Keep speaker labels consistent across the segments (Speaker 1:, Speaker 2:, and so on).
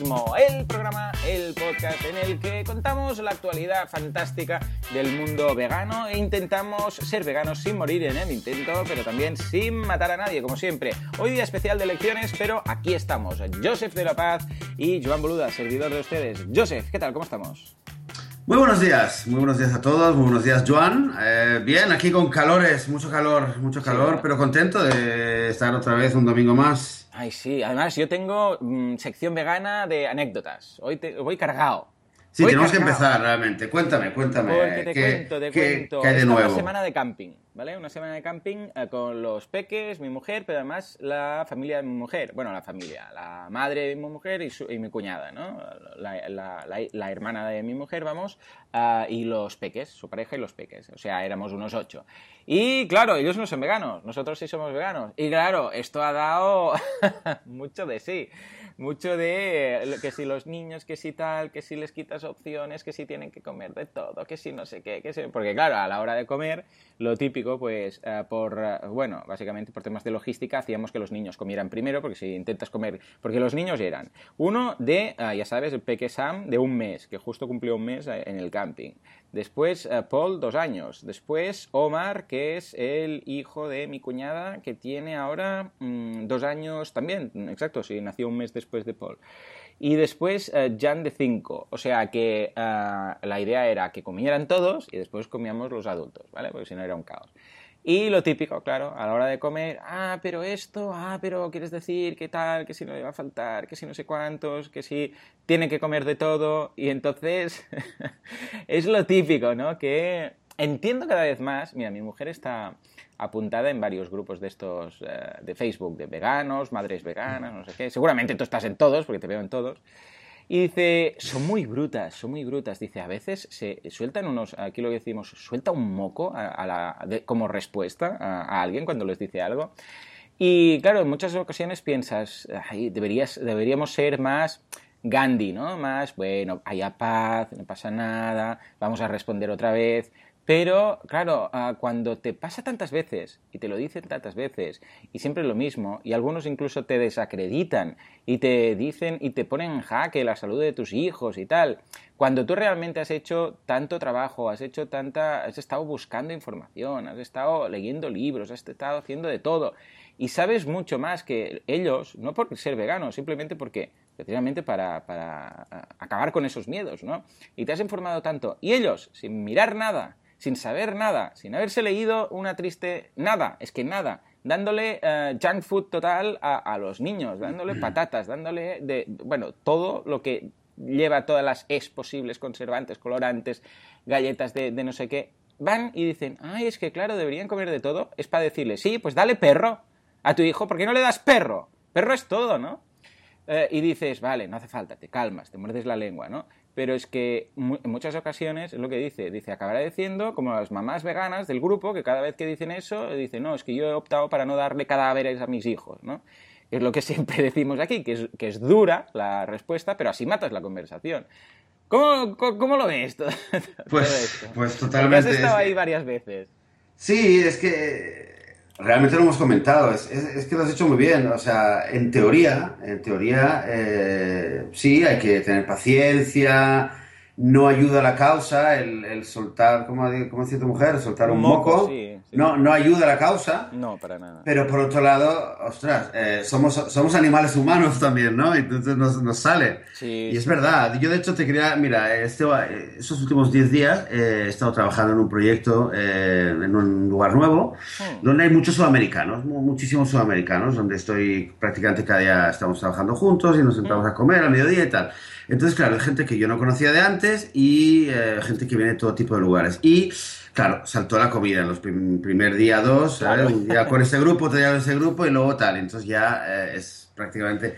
Speaker 1: el programa, el podcast en el que contamos la actualidad fantástica del mundo vegano e intentamos ser veganos sin morir en el intento, pero también sin matar a nadie, como siempre. Hoy día especial de elecciones, pero aquí estamos, Joseph de la Paz y Joan Boluda, servidor de ustedes. Joseph, ¿qué tal? ¿Cómo estamos?
Speaker 2: Muy buenos días, muy buenos días a todos, muy buenos días Joan. Eh, bien, aquí con calores, mucho calor, mucho calor, pero contento de estar otra vez un domingo más.
Speaker 1: Ay, sí, además yo tengo mm, sección vegana de anécdotas, hoy te, voy cargado.
Speaker 2: Sí, tenemos que empezar realmente. Cuéntame, cuéntame.
Speaker 1: Porque te cuento, te cuento.
Speaker 2: ¿qué hay de nuevo?
Speaker 1: Una semana de camping, ¿vale? Una semana de camping eh, con los peques, mi mujer, pero además la familia de mi mujer. Bueno, la familia, la madre de mi mujer y, y mi cuñada, ¿no? La, la, la, hermana de mi mujer, vamos, uh, y los peques, su pareja y los peques. O sea, éramos unos ocho. Y claro, ellos no son veganos, nosotros sí somos veganos. Y claro, esto ha dado mucho de sí mucho de que si los niños, que si tal, que si les quitas opciones, que si tienen que comer de todo, que si no sé qué, que si... Porque claro, a la hora de comer, lo típico, pues eh, por, eh, bueno, básicamente por temas de logística, hacíamos que los niños comieran primero, porque si intentas comer, porque los niños eran uno de, ah, ya sabes, el peque Sam de un mes, que justo cumplió un mes eh, en el camping. Después Paul, dos años. Después Omar, que es el hijo de mi cuñada, que tiene ahora mm, dos años también. Exacto, sí, nació un mes después de Paul. Y después Jan de cinco. O sea que la idea era que comieran todos y después comíamos los adultos, ¿vale? Porque si no era un caos. Y lo típico, claro, a la hora de comer, ah, pero esto, ah, pero quieres decir qué tal, que si no le va a faltar, que si no sé cuántos, que si tiene que comer de todo. Y entonces es lo típico, ¿no? Que entiendo cada vez más, mira, mi mujer está apuntada en varios grupos de estos eh, de Facebook, de veganos, madres veganas, no sé qué. Seguramente tú estás en todos, porque te veo en todos. Y dice, son muy brutas, son muy brutas. Dice, a veces se sueltan unos, aquí lo decimos, suelta un moco a, la, como respuesta a, alguien cuando les dice algo. Y claro, en muchas ocasiones piensas, deberías, deberíamos ser más Gandhi, ¿no? Más, bueno, haya paz, no pasa nada, vamos a responder otra vez. Pero, claro, ah, cuando te pasa tantas veces y te lo dicen tantas veces y siempre lo mismo, y algunos incluso te desacreditan y te dicen y te ponen en jaque la salud de tus hijos y tal, cuando tú realmente has hecho tanto trabajo, has hecho tanta, has estado buscando información, has estado leyendo libros, has estado haciendo de todo y sabes mucho más que ellos, no por ser veganos, simplemente porque precisamente para, para ah, acabar con esos miedos, ¿no? Y te has informado tanto y ellos, sin mirar nada, sin saber nada, sin haberse leído una triste nada, es que nada, dándole eh, junk food total a, los niños, dándole patatas, dándole de, bueno, todo lo que lleva todas las es posibles, conservantes, colorantes, galletas de, no sé qué, van y dicen, ay, es que claro, deberían comer de todo, es para decirle, sí, pues dale perro a tu hijo, ¿por qué no le das perro? Perro es todo, ¿no? Eh, y dices, vale, no hace falta, te calmas, te muerdes la lengua, ¿no? Pero es que en muchas ocasiones es lo que dice, dice, acabará diciendo como las mamás veganas del grupo que cada vez que dicen eso, dicen, no, es que yo he optado para no darle cadáveres a mis hijos, ¿no? Es lo que siempre decimos aquí, que es, que es dura la respuesta, pero así matas la conversación. ¿Cómo, cómo, lo ves todo,
Speaker 2: pues, esto? Pues totalmente.
Speaker 1: has estado ahí varias veces.
Speaker 2: Sí, es que Realmente lo hemos comentado, es, es, que lo has hecho muy bien. O sea, en teoría, en teoría, eh, sí, hay que tener paciencia, no ayuda a la causa el, el soltar, ¿cómo, ¿cómo decía tu mujer? Soltar un, moco. No, no ayuda a la causa.
Speaker 1: No, para nada.
Speaker 2: Pero por otro lado, ostras, eh, somos, somos animales humanos también, ¿no? Entonces nos, nos sale.
Speaker 1: Sí,
Speaker 2: y es verdad. Yo de hecho te quería, mira, este, estos últimos 10 días he estado trabajando en un proyecto eh, en un lugar nuevo, hmm. donde hay muchos sudamericanos, muchísimos sudamericanos, donde estoy prácticamente cada día estamos trabajando juntos y nos sentamos hmm. a comer al mediodía y tal. Entonces, claro, hay gente que yo no conocía de antes y eh, gente que viene de todo tipo de lugares. Y, claro, saltó la comida en los primer día, dos, un día con ese grupo, otro día con ese grupo y luego tal. Entonces ya eh, es prácticamente...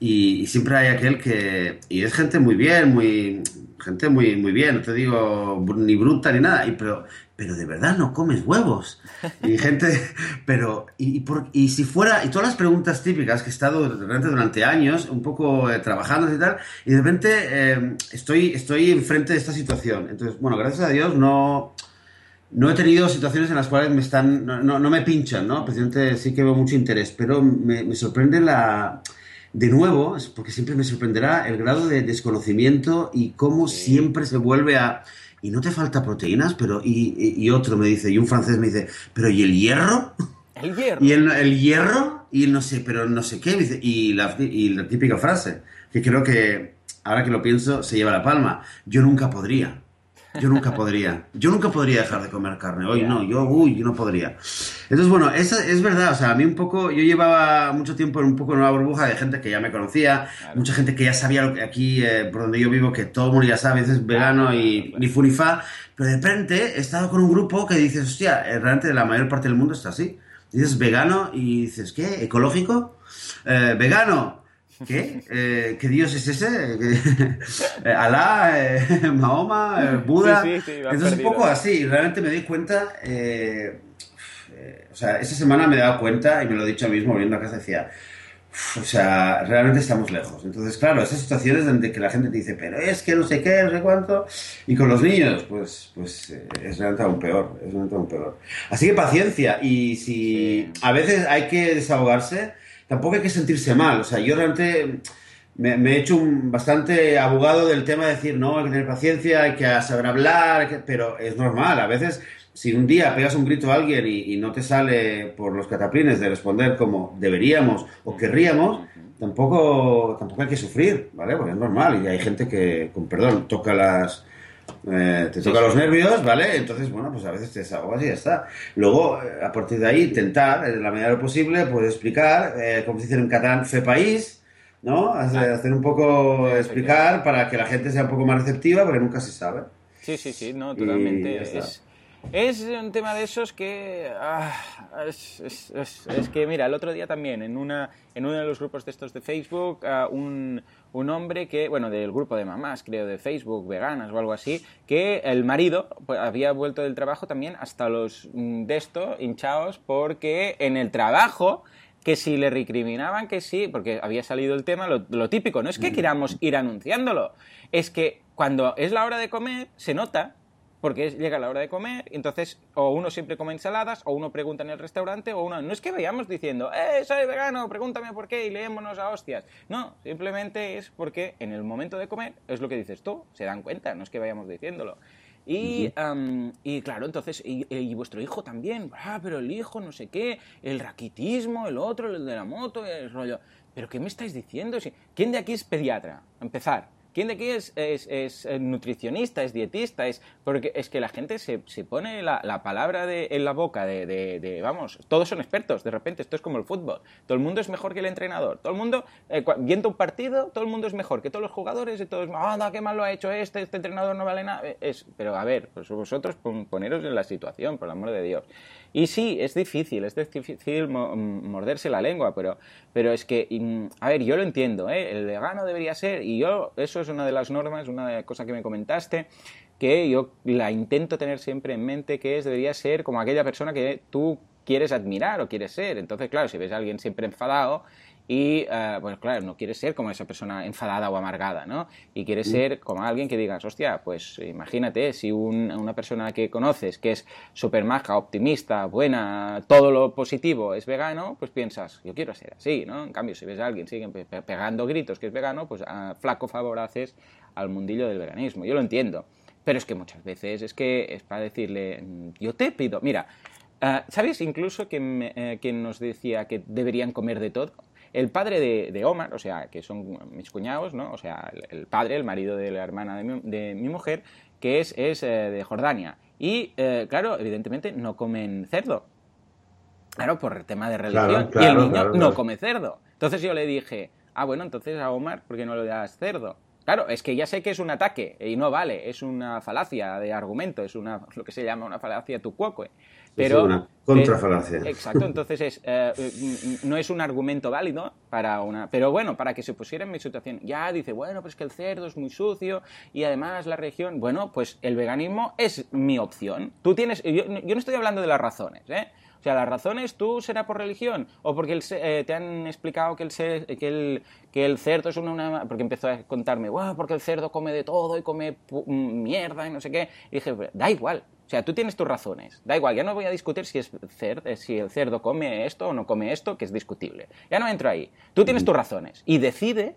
Speaker 2: Y, siempre hay aquel que... Y es gente muy bien, muy... Gente muy, muy bien, no te digo ni bruta ni nada, y, pero pero de verdad no comes huevos. Y gente, pero, y, por, y si fuera, y todas las preguntas típicas que he estado durante años, un poco eh, trabajando y tal, y de repente eh, estoy, estoy enfrente de esta situación. Entonces, bueno, gracias a Dios no, no he tenido situaciones en las cuales me están, no, no, me pinchan, ¿no? Precisamente sí que veo mucho interés, pero me, me sorprende la de nuevo, porque siempre me sorprenderá el grado de desconocimiento y cómo siempre se vuelve a... Y no te falta proteínas, pero... Y, y, otro me dice, y un francés me dice, pero ¿y el hierro?
Speaker 1: El hierro.
Speaker 2: Y el, el hierro, y no sé, pero no sé qué, dice, y la, y la típica frase, que creo que, ahora que lo pienso, se lleva la palma. Yo nunca podría. Yo nunca podría. Yo nunca podría dejar de comer carne. Hoy no, yo, uy, yo no podría. Entonces, bueno, es, es verdad. O sea, a mí un poco, yo llevaba mucho tiempo en un poco en una burbuja de gente que ya me conocía, mucha gente que ya sabía lo que aquí, eh, por donde yo vivo, que todo el mundo ya sabe, es vegano y ni fu ni fa. Pero de repente he estado con un grupo que dices, hostia, eh, realmente la mayor parte del mundo está así. Dices vegano y dices, ¿qué? ¿Ecológico? Eh, vegano ¿Qué? Eh, ¿Qué Dios es ese? Eh, Alá, eh, Mahoma, Buda. Sí, sí, Entonces, un poco así. Realmente me di cuenta. o sea, esa semana me he dado cuenta y me lo he dicho a mí mismo viendo a casa. Decía, o sea, realmente estamos lejos. Entonces, claro, esas situaciones donde que la gente te dice, pero es que no sé qué, no sé cuánto. Y con los niños, pues, pues es realmente aún peor. Es realmente aún peor. Así que paciencia. Y si a veces hay que desahogarse tampoco hay que sentirse mal. O sea, yo realmente me, he hecho un bastante abogado del tema de decir, no, hay que tener paciencia, hay que saber hablar, pero es normal. A veces, si un día pegas un grito a alguien y, no te sale por los cataplines de responder como deberíamos o querríamos, tampoco, tampoco hay que sufrir, ¿vale? Porque es normal y hay gente que, con perdón, toca las eh, te toca los nervios, ¿vale? Entonces, bueno, pues a veces te desahogas y ya está. Luego, eh, a partir de ahí, intentar, en la medida de lo posible, pues explicar, eh, como se dice en catalán, fe país, ¿no? Hacer, un poco, explicar para que la gente sea un poco más receptiva, porque nunca se sabe.
Speaker 1: Sí, sí, sí, no, totalmente. Es, un tema de esos que... Ah, es, es, que, mira, el otro día también, en, una, en uno de los grupos de estos de Facebook, ah, un un hombre que, bueno, del grupo de mamás, creo, de Facebook, veganas o algo así, que el marido pues, había vuelto del trabajo también hasta los mm, de esto, hinchados, porque en el trabajo que si le recriminaban que sí, porque había salido el tema, lo, lo, típico, no es que queramos ir anunciándolo, es que cuando es la hora de comer, se nota porque llega la hora de comer, entonces o uno siempre come ensaladas, o uno pregunta en el restaurante, o uno... No es que vayamos diciendo, ¡eh, soy vegano, pregúntame por qué y leémonos a hostias! No, simplemente es porque en el momento de comer, es lo que dices tú, se dan cuenta, no es que vayamos diciéndolo. Y, y, claro, entonces, y, vuestro hijo también, ah, pero el hijo, no sé qué, el raquitismo, el otro, el de la moto, el rollo. ¿Pero qué me estáis diciendo? ¿Quién de aquí es pediatra? empezar. ¿Quién de aquí es, es, eh, nutricionista, es dietista? Es, porque es que la gente se, se pone la, la, palabra de, en la boca de, de, vamos, todos son expertos, de repente, esto es como el fútbol. Todo el mundo es mejor que el entrenador. Todo el mundo, eh, viendo un partido, todo el mundo es mejor que todos los jugadores y todos, anda, qué mal lo ha hecho este, este entrenador no vale nada. Eh, es, pero a ver, pues vosotros poneros en la situación, por el amor de Dios. Y sí, es difícil, es difícil mm, morderse la lengua, pero, pero es que, mm, a ver, yo lo entiendo, ¿eh? el vegano debería ser, y yo, eso es una de las normas, una cosa que me comentaste, que yo la intento tener siempre en mente, que es, debería ser como aquella persona que tú quieres admirar o quieres ser. Entonces, claro, si ves a alguien siempre enfadado, y, uh, pues claro, no quieres ser como esa persona enfadada o amargada, ¿no? Y quieres ser como alguien que digas, hostia, pues imagínate, si una persona que conoces que es súper maja, optimista, buena, todo lo positivo es vegano, pues piensas, yo quiero ser así, ¿no? En cambio, si ves a alguien sigue pegando gritos que es vegano, pues a flaco favor haces al mundillo del veganismo. Yo lo entiendo. Pero es que muchas veces es que es para decirle, yo te pido, mira, uh, ¿sabes incluso que, me, que nos decía que deberían comer de todo? El padre de, Omar, o sea, que son mis cuñados, ¿no? O sea, el, padre, el marido de la hermana de mi, mujer, que es, es eh, de Jordania. Y, eh, claro, evidentemente no comen cerdo. Claro, por el tema de religión. y el niño no come cerdo. Entonces yo le dije, ah, bueno, entonces a Omar, ¿por qué no le das cerdo? Claro, es que ya sé que es un ataque y no vale, es una falacia de argumento, es una lo que se llama una falacia tucuoque. Pero,
Speaker 2: es una contrafalacia.
Speaker 1: exacto, entonces es, eh, no es un argumento válido para una... Pero bueno, para que se pusiera en mi situación, ya dice, bueno, pues que el cerdo es muy sucio y además la región... Bueno, pues el veganismo es mi opción. Tú tienes... Yo, yo no estoy hablando de las razones, ¿eh? O sea, las razones tú será por religión o porque eh, te han explicado que el, que el, que el cerdo es una, Porque empezó a contarme, wow, porque el cerdo come de todo y come mierda y no sé qué. Y dije, da igual, O sea, tú tienes tus razones. Da igual, ya no voy a discutir si, es eh, si el cerdo come esto o no come esto, que es discutible. Ya no entro ahí. Tú tienes tus razones y decides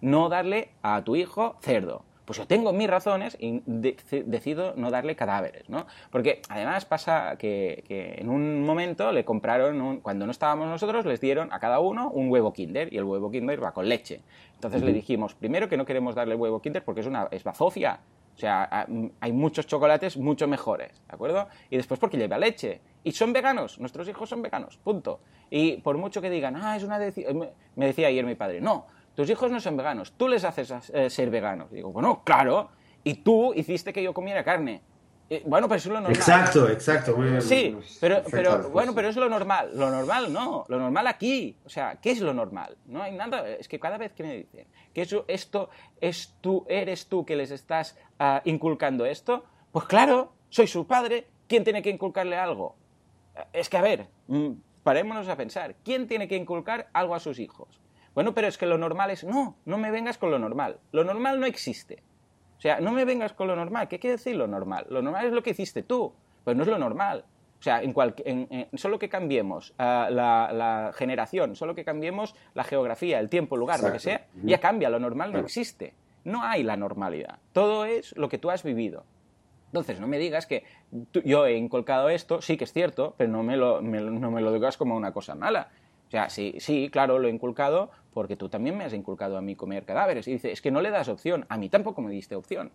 Speaker 1: no darle a tu hijo cerdo. Pues yo tengo mis razones y decido no darle cadáveres, ¿no? Porque además pasa que, en un momento le compraron, cuando no estábamos nosotros, les dieron a cada uno un huevo Kinder y el huevo Kinder va con leche. Entonces le dijimos, primero que no queremos darle huevo Kinder porque es una es bazofia. O sea, hay muchos chocolates mucho mejores, ¿de acuerdo? Y después porque lleva leche. Y son veganos, nuestros hijos son veganos, punto. Y por mucho que digan, ah, es una decisión... Me decía ayer mi padre, no, tus hijos no son veganos, tú les haces eh, ser veganos. digo, bueno, claro, y tú hiciste que yo comiera carne. Bueno, pero eso es lo normal.
Speaker 2: Exacto, exacto.
Speaker 1: sí, pero, pero bueno, pero es lo normal. Lo normal no, lo normal aquí. O sea, ¿qué es lo normal? No hay nada. Es que cada vez que me dicen que eso, esto es tú, eres tú que les estás ah, inculcando esto, pues claro, soy su padre. ¿Quién tiene que inculcarle algo? Es que a ver, mm, parémonos a pensar. ¿Quién tiene que inculcar algo a sus hijos? Bueno, pero es que lo normal es, no, no me vengas con lo normal. Lo normal no existe. O sea, no me vengas con lo normal. ¿Qué quiere decir lo normal? Lo normal es lo que hiciste tú, pero no es lo normal. O sea, en, solo que cambiemos ah, la, generación, solo que cambiemos la geografía, el tiempo, el lugar, lo que sea, ya cambia. Lo normal no existe. No hay la normalidad. Todo es lo que tú has vivido. Entonces, no me digas que yo he inculcado esto, sí que es cierto, pero no me lo, no me lo digas como una cosa mala. O sea, sí, sí, claro, lo he inculcado porque tú también me has inculcado a mí comer cadáveres. Y dice, es que no le das opción, a mí tampoco me diste opción.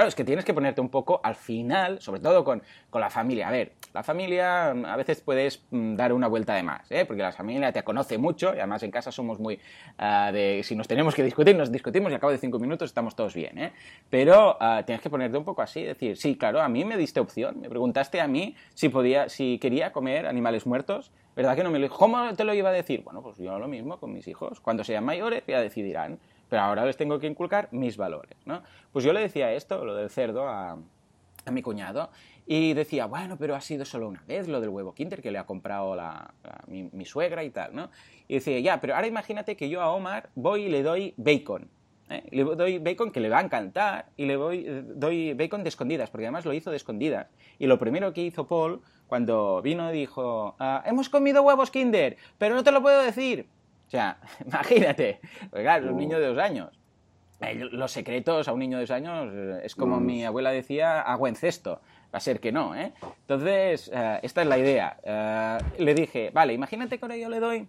Speaker 1: Claro, es que tienes que ponerte un poco al final, sobre todo con, la familia. A ver, la familia a veces puedes mm, dar una vuelta de más, ¿eh? porque la familia te conoce mucho y además en casa somos muy ah, de... Si nos tenemos que discutir, nos discutimos y a cabo de cinco minutos estamos todos bien. ¿eh? Pero ah, tienes que ponerte un poco así, decir, sí, claro, a mí me diste opción, me preguntaste a mí si, podía, si quería comer animales muertos ¿Verdad que no me lo ¿Cómo te lo iba a decir? Bueno, pues yo lo mismo con mis hijos. Cuando sean mayores ya decidirán. Pero ahora les tengo que inculcar mis valores, ¿no? Pues yo le decía esto, lo del cerdo, a, mi cuñado y decía, bueno, pero ha sido solo una vez lo del huevo Kinder que le ha comprado la, mi, suegra y tal, ¿no? Y decía, ya, pero ahora imagínate que yo a Omar voy y le doy bacon. ¿eh? Le doy bacon que le va a encantar y le voy, doy bacon de escondidas, porque además lo hizo de escondidas. Y lo primero que hizo Paul cuando vino dijo, ah, hemos comido huevos Kinder, pero no te lo puedo decir. O sea, imagínate, claro, un niño de dos años. Eh, los secretos a un niño de dos años eh, es como mi abuela decía, agua en cesto. Va a ser que no, ¿eh? Entonces, eh, esta es la idea. le dije, vale, imagínate que ahora yo le doy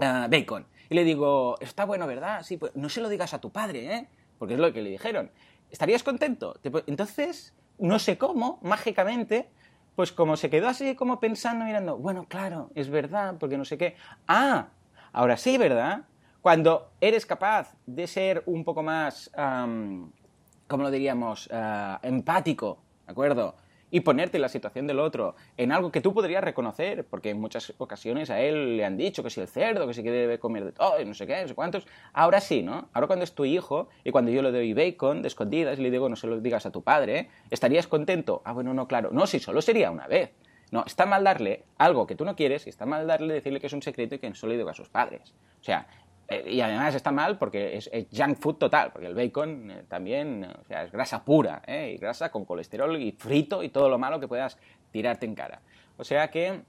Speaker 1: bacon. Y le digo, está bueno, ¿verdad? Sí, pues no se lo digas a tu padre, ¿eh? Porque es lo que le dijeron. ¿Estarías contento? Entonces, no sé cómo, mágicamente, pues como se quedó así como pensando, mirando, bueno, claro, es verdad, porque no sé qué. Ah, ahora sí, ¿verdad? Cuando eres capaz de ser un poco más, ¿cómo lo diríamos? Ah, empático, ¿de acuerdo? y ponerte en la situación del otro, en algo que tú podrías reconocer, porque en muchas ocasiones a él le han dicho que si el cerdo, que si debe comer de todo, no sé qué, no sé cuántos. Ahora sí, ¿no? Ahora cuando es tu hijo y cuando yo le doy bacon de escondidas y le digo no se lo digas a tu padre, ¿estarías contento? Ah, bueno, no, claro. No, si solo sería una vez. No, está mal darle algo que tú no quieres y está mal darle decirle que es un secreto y que no se lo diga a sus padres. O sea, eh, y además está mal porque es, junk food total, porque el bacon eh, también sea, es grasa pura, ¿eh? y grasa con colesterol y frito y todo lo malo que puedas tirarte en cara. O sea que,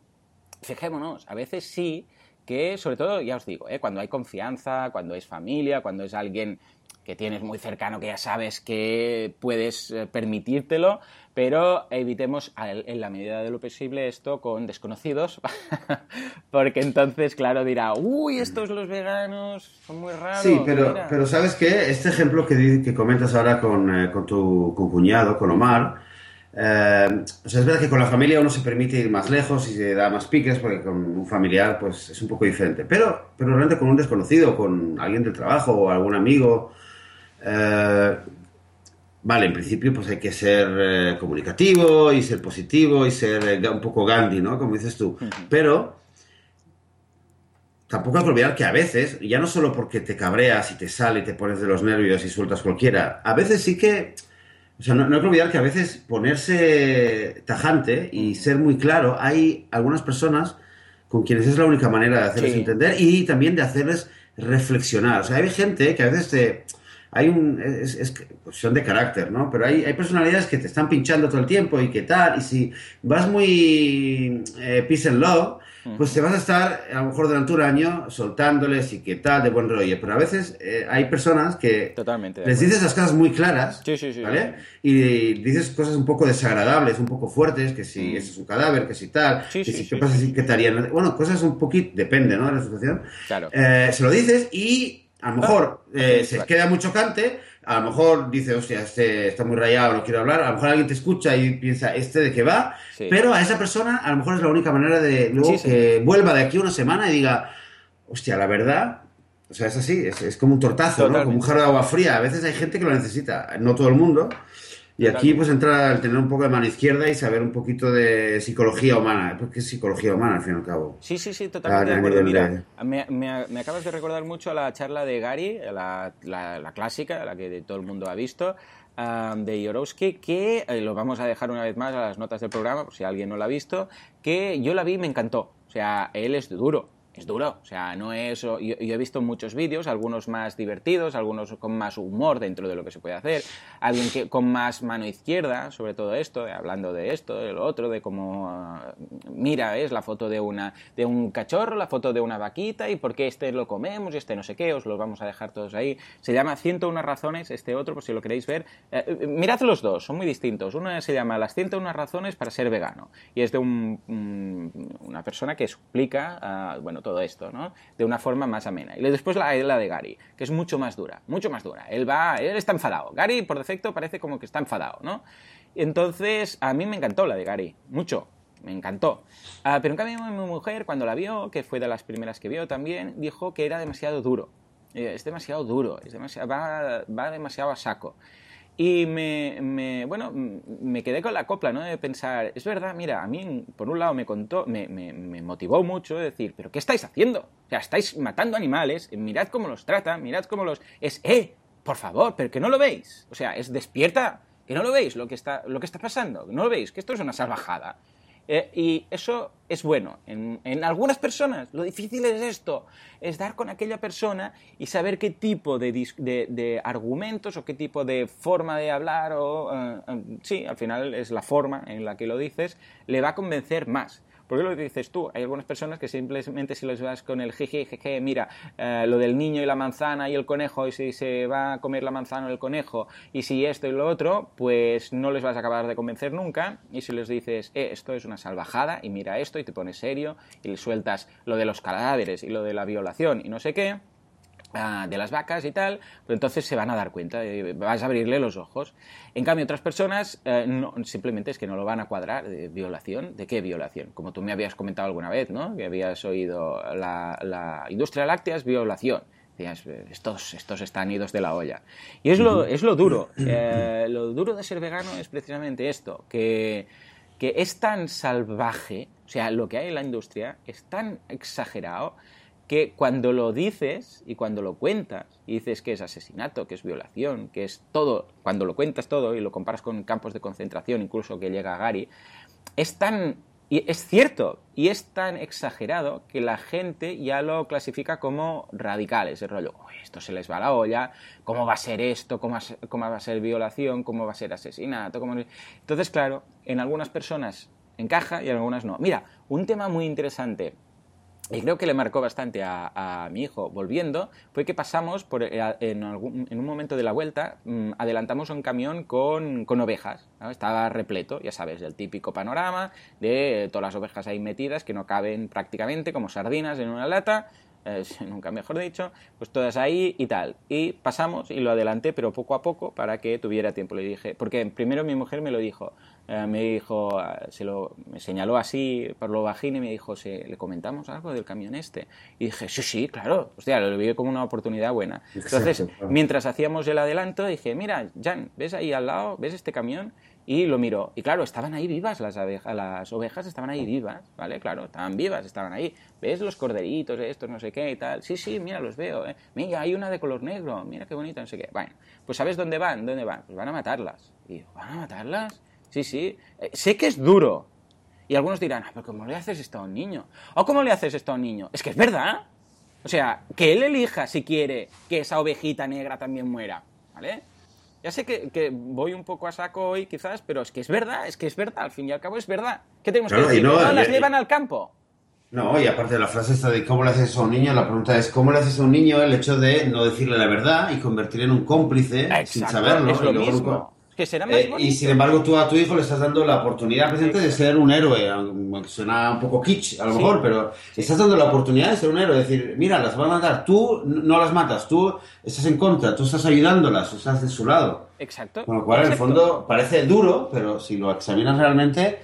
Speaker 1: fijémonos, a veces sí que, sobre todo, ya os digo, ¿eh? cuando hay confianza, cuando es familia, cuando es alguien que tienes muy cercano, que ya sabes que puedes eh, permitírtelo, pero evitemos en la medida de lo posible esto con desconocidos, porque entonces, claro, dirá, uy, estos los veganos son muy raros.
Speaker 2: Sí, pero, pero ¿sabes qué? Este ejemplo que, que comentas ahora con, eh, con tu cuñado, con Omar, eh, o sea, es verdad que con la familia uno se permite ir más lejos y se da más piques porque con un familiar pues es un poco diferente. Pero, pero realmente con un desconocido, con alguien del trabajo o algún amigo eh, vale, en principio pues hay que ser eh, comunicativo y ser positivo y ser eh, un poco Gandhi, ¿no? Como dices tú. Pero tampoco hay que olvidar que a veces, ya no solo porque te cabreas y te sale y te pones de los nervios y sueltas cualquiera, a veces sí que... O sea, no, hay que olvidar que a veces ponerse tajante y ser muy claro, hay algunas personas con quienes es la única manera de hacerles entender y también de hacerles reflexionar. O sea, hay gente que a veces te hay un, es, es cuestión de carácter, ¿no? Pero hay, hay personalidades que te están pinchando todo el tiempo y qué tal, y si vas muy eh, peace and love, pues te vas a estar a lo mejor durante un año soltándoles y qué tal, de buen rollo. Pero a veces eh, hay personas que
Speaker 1: Totalmente
Speaker 2: les dices las cosas muy claras,
Speaker 1: Sí, sí, sí.
Speaker 2: ¿vale? Y dices cosas un poco desagradables, un poco fuertes, que si ese es un cadáver, que si tal,
Speaker 1: Sí,
Speaker 2: que
Speaker 1: sí,
Speaker 2: si
Speaker 1: sí,
Speaker 2: qué pasa
Speaker 1: sí.
Speaker 2: si que te harían... Bueno, cosas un poquito, depende, ¿no? De la situación.
Speaker 1: Claro.
Speaker 2: Eh, se lo dices y a lo mejor eh,
Speaker 1: sí,
Speaker 2: se queda muy chocante, a lo mejor dice, hostia, este está muy rayado, no quiero hablar, a lo mejor alguien te escucha y piensa, ¿este de qué va?
Speaker 1: Sí.
Speaker 2: Pero a esa persona a lo mejor es la única manera de luego
Speaker 1: Sí, sí.
Speaker 2: que vuelva de aquí una semana y diga, hostia, la verdad... O sea, es así, es, es como un tortazo, ¿no? Como un jarro de agua fría. A veces hay gente que lo necesita, no todo el mundo. Y aquí pues entra el tener un poco de mano izquierda y saber un poquito de psicología humana. Porque es psicología humana al fin y al cabo.
Speaker 1: Sí, sí, sí, totalmente de acuerdo. Mira, me, me- me acabas de recordar mucho a la charla de Gary, la, la- la clásica, la que todo el mundo ha visto, de Jorowski, que eh, lo vamos a dejar una vez más a las notas del programa, por si alguien no la ha visto, que yo la vi y me encantó. O sea, él es duro. Es duro, o sea, no es... Yo, yo he visto muchos vídeos, algunos más divertidos, algunos con más humor dentro de lo que se puede hacer, alguien que con más mano izquierda sobre todo esto, eh, hablando de esto, de lo otro, de cómo... ah, mira, es la foto de, una, de un cachorro, la foto de una vaquita y por qué este lo comemos y este no sé qué, os lo vamos a dejar todos ahí. Se llama 101 razones, este otro, por si lo queréis ver. Eh, eh, mirad los dos, son muy distintos. Uno se llama Las 101 razones para ser vegano y es de un- un- una persona que explica, ah, bueno, todo esto, ¿no? De una forma más amena. Y después la, la de Gary, que es mucho más dura, mucho más dura. Él va, él está enfadado. Gary, por defecto, parece como que está enfadado, ¿no? Entonces, a mí me encantó la de Gary, mucho. Me encantó. Ah, pero en cambio mi mujer, cuando la vio, que fue de las primeras que vio también, dijo que era demasiado duro. Eh, Es demasiado duro, es demasiado, va, va demasiado a saco. Y me, me- bueno, me quedé con la copla, ¿no? De pensar, es verdad, mira, a mí, por un lado, me contó, me, me- me motivó mucho de decir, ¿pero qué estáis haciendo? O sea, estáis matando animales, mirad cómo los tratan, mirad cómo los... Es, ¡eh! Por favor, pero que no lo veis. O sea, es despierta, que no lo veis lo que está, lo que está pasando, no lo veis, que esto es una salvajada. Eh, y eso es bueno. En, en algunas personas, lo difícil es esto, es dar con aquella persona y saber qué tipo de, de- de argumentos o qué tipo de forma de hablar, o eh, eh, sí, al final es la forma en la que lo dices, le va a convencer más. Porque lo dices tú, hay algunas personas que simplemente si les vas con el jeje, jeje, mira, eh, lo del niño y la manzana y el conejo, y si se va a comer la manzana o el conejo, y si esto y lo otro, pues no les vas a acabar de convencer nunca. Y si les dices, eh, esto es una salvajada, y mira esto, y te pones serio, y le sueltas lo de los cadáveres y lo de la violación y no sé qué, de las vacas y tal, pues entonces se van a dar cuenta, eh, vas a abrirle los ojos. En cambio, otras personas eh, no, simplemente es que no lo van a cuadrar. de ¿Violación? ¿De qué violación? Como tú me habías comentado alguna vez, ¿no? Que habías oído la, la industria láctea es violación. Decías, "Eh, estos, estos están idos de la olla. Y es lo, es lo duro. Eh, lo duro de ser vegano es precisamente esto, que, que es tan salvaje, o sea, lo que hay en la industria es tan exagerado que cuando lo dices y cuando lo cuentas y dices que es asesinato, que es violación, que es todo, cuando lo cuentas todo y lo comparas con campos de concentración, incluso que llega Gary, es tan y es cierto y es tan exagerado que la gente ya lo clasifica como radicales, el rollo, "Uy, esto se les va a la olla, ¿cómo va a ser esto? ¿Cómo, va a ser- a violación? ¿Cómo va a ser asesinato? ¿Cómo no?". Entonces, claro, en algunas personas encaja y en algunas no. Mira, un tema muy interesante y creo que le marcó bastante a, a mi hijo. Volviendo, fue que pasamos por, eh, en, algún- en un momento de la vuelta, mm, adelantamos un camión con, con ovejas, estaba repleto, ya sabes, el típico panorama de eh, todas las ovejas ahí metidas que no caben prácticamente como sardinas en una lata, eh, nunca mejor dicho, pues todas ahí y tal. Y pasamos y lo adelanté, pero poco a poco para que tuviera tiempo. Le dije, porque primero mi mujer me lo dijo, eh, me dijo, eh, se lo me señaló así por lo bajín y me dijo, ¿se, ¿le comentamos algo del camión este? Y dije, sí, sí, claro, hostia, lo vi como una oportunidad buena. Entonces, mientras hacíamos el adelanto, dije, mira, Jan, ¿ves ahí al lado? ¿Ves este camión? Y lo miró. Y claro, estaban ahí vivas las, abejas, las ovejas, estaban ahí vivas, ¿vale? Claro, estaban vivas, estaban ahí. ¿Ves los corderitos, estos, no sé qué y tal? Sí, sí, mira, los veo, ¿eh? Mira, hay una de color negro, mira qué bonita, no sé qué. Bueno, pues ¿sabes dónde van? ¿Dónde van? Pues van a matarlas. Y ¿van a matarlas? Sí, sí. Eh, sé que es duro. Y algunos dirán, ah, pero ¿cómo le haces esto a un niño? ¿O cómo le haces esto a un niño? Es que es verdad. O sea, que él elija si quiere que esa ovejita negra también muera. ¿vale? Ya sé que, voy un poco a saco hoy, quizás, pero es que es verdad, es que es verdad, al fin y al cabo es verdad. ¿Qué tenemos que decir? No, las llevan al campo.
Speaker 2: No, y aparte de la frase esta de cómo le haces a un niño, la pregunta es cómo le haces a un niño el hecho de no decirle la verdad y convertir en un cómplice sin saberlo.
Speaker 1: Es lo mismo. Que será más eh,
Speaker 2: y sin embargo tú a tu hijo le estás dando la oportunidad presente de ser un héroe, aunque suena un poco kitsch a lo mejor, pero estás dando la oportunidad de ser un héroe, decir, mira, las van a matar, tú no las matas, tú estás en contra, tú estás ayudándolas, tú estás de su lado.
Speaker 1: Exacto.
Speaker 2: Con lo cual, en el fondo, parece duro, pero si lo examinas realmente,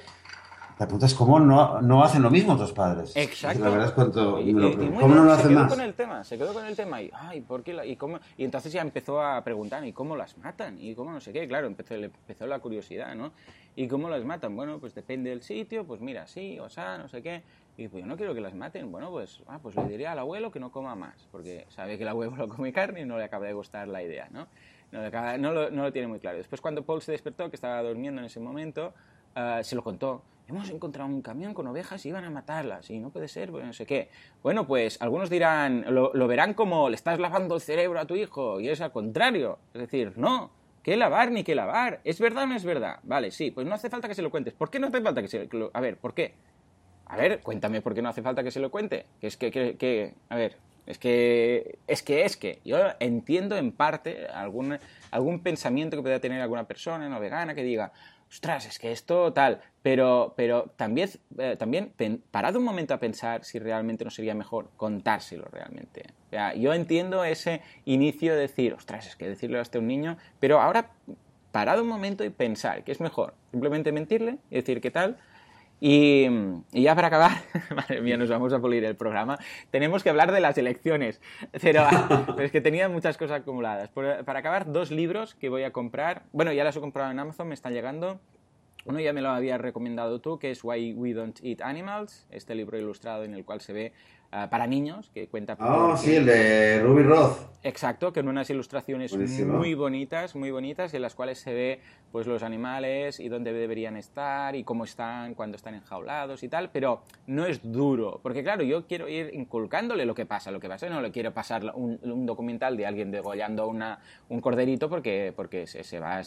Speaker 2: la pregunta es cómo no, no hacen lo mismo otros padres.
Speaker 1: Exacto.
Speaker 2: La verdad es cuanto,
Speaker 1: y,
Speaker 2: ¿Cómo no lo hacen
Speaker 1: se
Speaker 2: quedó
Speaker 1: con el tema, se quedó con el tema y, ay, ¿por qué y, cómo? y entonces ya empezó a preguntar, ¿y cómo las matan? ¿Y cómo no sé qué? Claro, empezó, le empezó la curiosidad, ¿no? ¿Y cómo las matan? Bueno, pues depende del sitio, pues mira, sí, o sea, no sé qué. Y pues yo no quiero que las maten. Bueno, pues, ah, pues le diría al abuelo que no coma más, porque sabe que el abuelo no come carne y no le acaba de gustar la idea, ¿no? No, no, lo, no lo tiene muy claro. Después cuando Paul se despertó, que estaba durmiendo en ese momento, uh, se lo contó hemos encontrado un camión con ovejas y iban a matarlas, y no puede ser, pues no sé qué. Bueno, pues algunos dirán, lo, verán como le estás lavando el cerebro a tu hijo, y es al contrario. Es decir, no, ¿qué lavar ni qué lavar? ¿Es verdad o no es verdad? Vale, sí, pues no hace falta que se lo cuentes. ¿Por qué no hace falta que se lo... A ver, ¿por qué? A ver, cuéntame por qué no hace falta que se lo cuente. Que es que, que, que a ver, es que, es que, es que. Yo entiendo en parte algún, algún pensamiento que pueda tener alguna persona no vegana que diga, ostras, es que esto tal, pero, pero también, eh, también parad un momento a pensar si realmente no sería mejor contárselo realmente. O sea, yo entiendo ese inicio de decir, ostras, es que decirle a este un niño, pero ahora parad un momento y pensar, ¿qué es mejor? Simplemente mentirle y decir qué tal. Y, ya para acabar, madre mía, nos vamos a pulir el programa, tenemos que hablar de las elecciones, pero, es que tenía muchas cosas acumuladas. para acabar, dos libros que voy a comprar, bueno, ya los he comprado en Amazon, me están llegando. Uno ya me lo habías recomendado tú, que es Why We Don't Eat Animals, este libro ilustrado en el cual se ve uh, para niños, que cuenta...
Speaker 2: Ah, sí, el de Ruby Roth.
Speaker 1: Exacto, con unas ilustraciones muy bonitas, muy bonitas, en las cuales se ve pues los animales y dónde deberían estar y cómo están cuando están enjaulados y tal, pero no es duro, porque claro, yo quiero ir inculcándole lo que pasa, lo que pasa, no le quiero pasar un, documental de alguien degollando una, un corderito porque, porque se, va,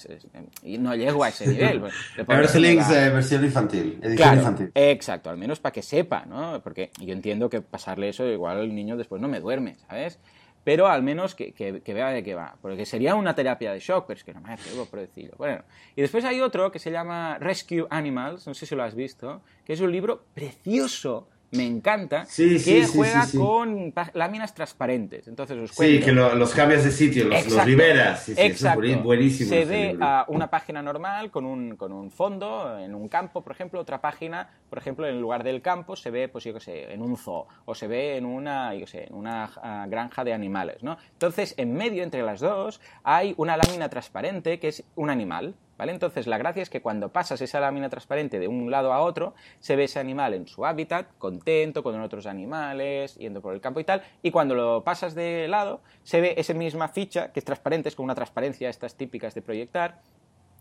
Speaker 1: y no llego a ese nivel.
Speaker 2: Pues, links de versión infantil, edición infantil.
Speaker 1: Exacto, al menos para que sepa, ¿no? Porque yo entiendo que pasarle eso igual el niño después no me duerme, ¿sabes? pero al menos que, vea de qué va, porque sería una terapia de shock, pero es que no me atrevo por decirlo. Bueno, y después hay otro que se llama Rescue Animals, no sé si lo has visto, que es un libro precioso me encanta, que juega con láminas transparentes. Entonces os
Speaker 2: Sí, que los cambias de sitio, los, liberas. Exacto. buenísimo.
Speaker 1: Se ve a una página normal con un, con un fondo en un campo, por ejemplo, otra página, por ejemplo, en lugar del campo se ve, pues yo qué sé, en un zoo o se ve en una, yo sé, en una ah, granja de animales, ¿no? Entonces, en medio entre las dos hay una lámina transparente que es un animal, ¿Vale? Entonces, la gracia es que cuando pasas esa lámina transparente de un lado a otro, se ve ese animal en su hábitat, contento con otros animales, yendo por el campo y tal, y cuando lo pasas de lado, se ve esa misma ficha, que es transparente, es con una transparencia estas típicas de proyectar,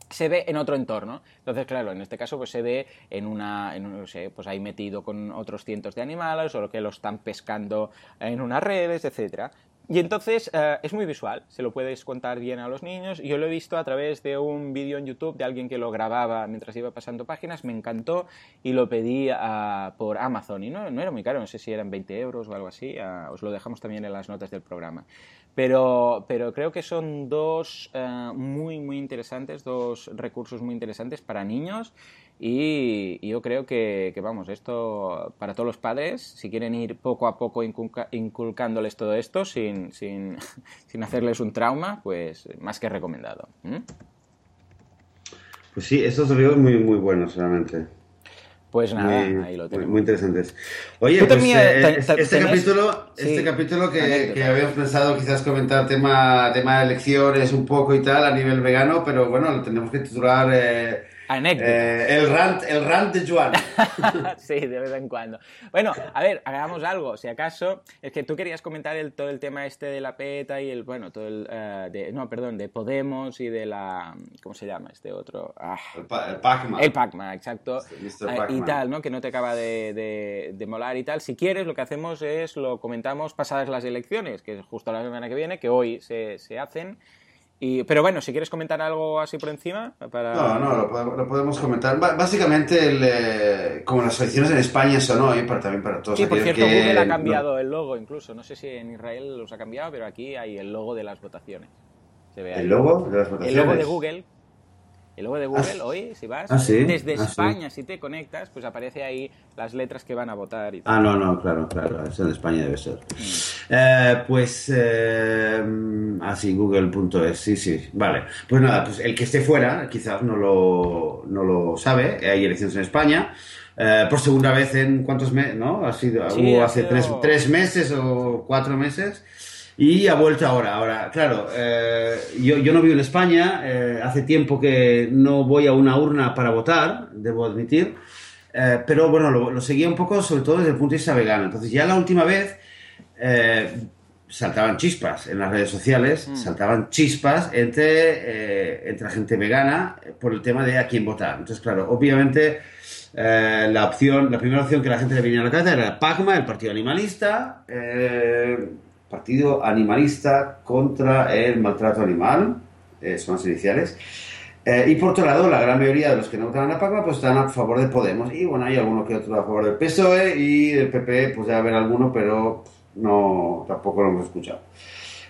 Speaker 1: se ve en otro entorno. Entonces, claro, en este caso pues se ve en una, en pues ahí metido con otros cientos de animales o lo que lo están pescando en unas redes, etcétera. Y entonces eh, es muy visual, se lo puedes contar bien a los niños. Yo lo he visto a través de un vídeo en YouTube de alguien que lo grababa mientras iba pasando páginas, me encantó y lo pedí ah, por Amazon. Y no, no, era muy caro, no sé si eran 20 euros o algo así, ah, os lo dejamos también en las notas del programa. Pero, pero creo que son dos eh, muy, muy interesantes, dos recursos muy interesantes para niños y, yo creo que, vamos, esto para todos los padres, si quieren ir poco a poco inculcándoles todo esto sin, sin, sin, hacerles un trauma, pues más que recomendado.
Speaker 2: Pues sí, estos libros muy, muy buenos, realmente.
Speaker 1: Pues nada, ahí lo tenemos.
Speaker 2: Muy, interesantes. Oye, pues, eh, este, capítulo, este capítulo que, que, habíamos pensado quizás comentar tema, tema de elecciones un poco y tal a nivel vegano, pero bueno, lo tenemos que titular... Eh, eh, el, rant, el rant de Joan.
Speaker 1: sí, de vez en cuando. Bueno, a ver, hagamos algo. Si acaso, es que tú querías comentar el, todo el tema este de la PETA y el, bueno, todo el, eh, de, no, perdón, de Podemos y de la, ¿cómo se llama este otro?
Speaker 2: Ah, el, Pacma.
Speaker 1: El Pacma, exacto. Eh, y tal, ¿no? Que no te acaba de, de, molar y tal. Si quieres, lo que hacemos es, lo comentamos pasadas las elecciones, que es justo la semana que viene, que hoy se, se hacen. Y, pero bueno, si quieres comentar algo así por encima. Para...
Speaker 2: No, no, lo podemos, comentar. básicamente, el, eh, como las elecciones en España son hoy, para, también para todos.
Speaker 1: Sí, por cierto, Google ha cambiado el logo incluso. No sé si en Israel los ha cambiado, pero aquí hay el logo de las votaciones.
Speaker 2: ¿El logo de las votaciones?
Speaker 1: El logo de Google el logo de Google ah, hoy, si vas, ah, desde ah, España, si te conectas, pues aparece ahí las letras que van a votar. Y
Speaker 2: Ah, no, no, claro, claro, eso en España debe ser. Mm. Eh, pues, eh, así, google.es, sí, sí, vale. Pues nada, pues el que esté fuera, quizás no lo, no lo sabe, hay elecciones en España. Eh, por segunda vez en cuántos meses, ¿no? Ha sido, hubo hace tres, tres meses o cuatro meses. Y ha vuelto ahora. Ahora, claro, eh, yo, yo, no vivo en España, eh, hace tiempo que no voy a una urna para votar, debo admitir, eh, pero bueno, lo, seguía un poco sobre todo desde el punto de vista vegano. Entonces ya la última vez saltaban chispas en las redes sociales, mm. saltaban chispas entre, entre la gente vegana por el tema de a quién votar. Entonces, claro, obviamente... la opción, la primera opción que la gente le venía a la cabeza era PACMA, el partido animalista, Partido Animalista contra el Maltrato Animal, eh, son las iniciales. Eh, y por otro lado, la gran mayoría de los que no votan a PACMA pues están a favor de Podemos. Y bueno, hay alguno que otro a favor del PSOE y del PP, pues ya haber alguno, pero no, tampoco lo hemos escuchado.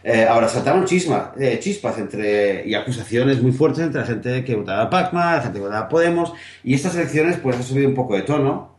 Speaker 2: Eh, ahora saltaron chismas, chispas entre, y acusaciones muy fuertes entre la gente que votaba a PACMA, la gente que votaba Podemos, y estas elecciones pues ha subido un poco de tono,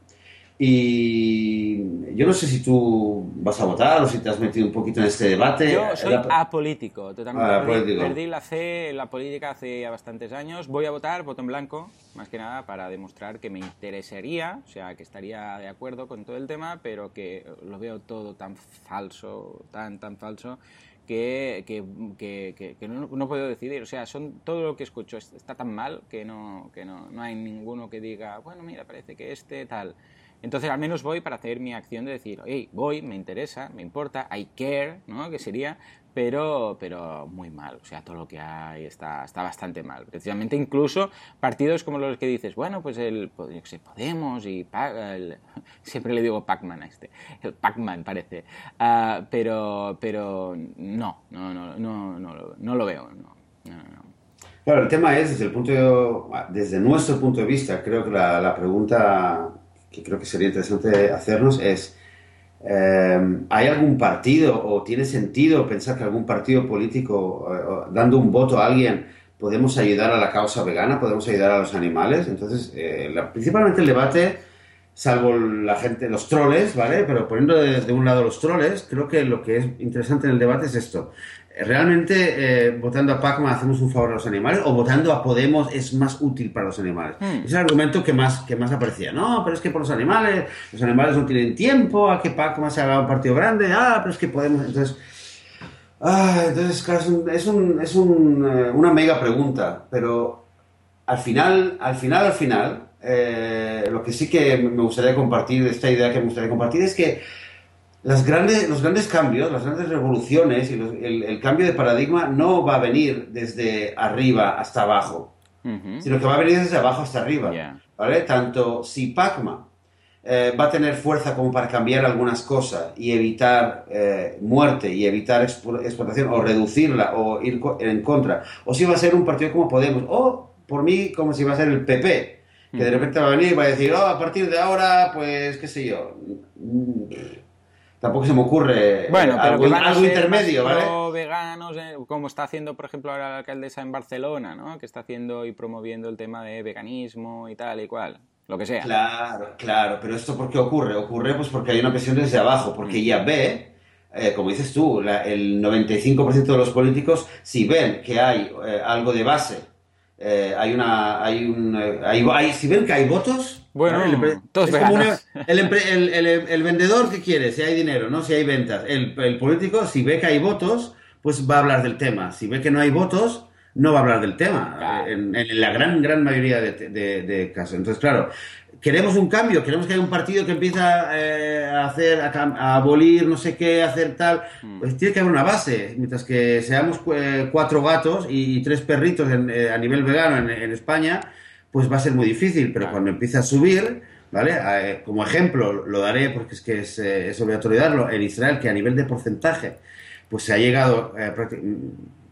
Speaker 2: y yo no sé si tú vas a votar o si te has metido un poquito en este debate.
Speaker 1: Yo soy apolítico, totalmente. Ah, perdí, la fe la política hace bastantes años. Voy a votar, voto en blanco, más que nada para demostrar que me interesaría, o sea, que estaría de acuerdo con todo el tema, pero que lo veo todo tan falso, tan, tan falso, que, que, que, que no, no, puedo decidir. O sea, son todo lo que escucho está tan mal que no, que no, no hay ninguno que diga, bueno, mira, parece que este tal. Entonces al menos voy para hacer mi acción de decir, oye, voy, me interesa, me importa, I care, ¿no? Que sería, pero, pero muy mal. O sea, todo lo que hay está, está bastante mal. Precisamente incluso partidos como los que dices, bueno, pues el, yo Podemos y siempre le digo Pac-Man a este, el Pac-Man parece, uh, pero, pero no, no, no, no, no, no lo veo, no, no, no.
Speaker 2: Claro, el tema es, desde, el punto de, desde nuestro punto de vista, creo que la, la pregunta que creo que sería interesante hacernos es, eh, ¿hay algún partido o tiene sentido pensar que algún partido político, eh, dando un voto a alguien, podemos ayudar a la causa vegana, podemos ayudar a los animales? Entonces, eh, principalmente el debate, salvo la gente, los troles, ¿vale? Pero poniendo de, un lado los troles, creo que lo que es interesante en el debate es esto. ¿Realmente eh, votando a Pacma hacemos un favor a los animales o votando a Podemos es más útil para los animales? Hmm. Es el argumento que más, que más aparecía. No, pero es que por los animales, los animales no tienen tiempo a que Pacma se haga un partido grande. Ah, pero es que Podemos... Entonces, ah, entonces claro, es, un, es un, eh, una mega pregunta, pero al final, al final, al final, eh, lo que sí que me gustaría compartir, esta idea que me gustaría compartir es que las grandes, los grandes cambios, las grandes revoluciones y el, cambio de paradigma no va a venir desde arriba hasta abajo, sino que va a venir desde abajo hasta arriba. ¿vale? Tanto si Pacma eh, va a tener fuerza como para cambiar algunas cosas y evitar eh, muerte y evitar explotación o reducirla o ir en contra, o si va a ser un partido como Podemos, o por mí como si va a ser el PP, que de repente va a venir y va a decir, oh, a partir de ahora, pues qué sé yo tampoco se me ocurre
Speaker 1: bueno, pero
Speaker 2: algo, algo intermedio, ¿vale?
Speaker 1: veganos, eh, como está haciendo, por ejemplo, ahora la alcaldesa en Barcelona, ¿no? Que está haciendo y promoviendo el tema de veganismo y tal y cual. Lo que sea.
Speaker 2: Claro, claro. Pero ¿esto por qué ocurre? Ocurre pues porque hay una presión desde abajo, porque ella ve, eh, como dices tú, el 95% de los políticos, si ven que hay eh, algo de base, hay una... Hay un, hay, si ven que hay votos,
Speaker 1: bueno, el,
Speaker 2: el, vendedor, ¿qué quiere? Si hay dinero, ¿no? Si hay ventas. El, político, si ve que hay votos, pues va a hablar del tema. Si ve que no hay votos, no va a hablar del tema. En, la gran, gran mayoría de, casos. Entonces, claro, queremos un cambio, queremos que haya un partido que empiece eh, a hacer, a, abolir no sé qué, a hacer tal. Hmm. Pues tiene que haber una base. Mientras que seamos eh, cuatro gatos y, tres perritos eh, a nivel vegano en España pues va a ser muy difícil, pero cuando empiece a subir, ¿vale? Eh, como ejemplo, lo daré porque es que es, eh, es obligatorio darlo, en Israel, que a nivel de porcentaje, pues se ha llegado, eh,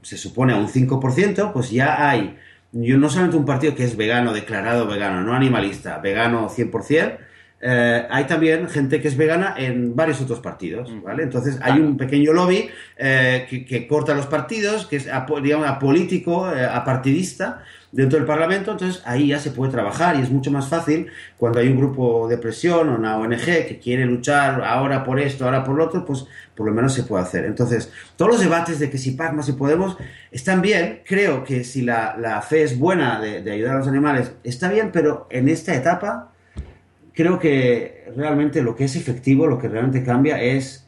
Speaker 2: se supone a un 5%, pues ya hay yo no solamente un partido que es vegano, declarado vegano, no animalista, vegano 100%, eh, hay también gente que es vegana en varios otros partidos, ¿vale? Entonces hay un pequeño lobby eh, que, corta los partidos, que es, digamos, apolítico, apartidista, dentro del Parlamento, entonces ahí ya se puede trabajar y es mucho más fácil cuando hay un grupo de presión o una ONG que quiere luchar ahora por esto, ahora por lo otro, pues por lo menos se puede hacer. Entonces, todos los debates de que si PACMA, si Podemos, están bien. Creo que si la, fe es buena de ayudar a los animales, está bien, pero en esta etapa creo que realmente lo que es efectivo, lo que realmente cambia es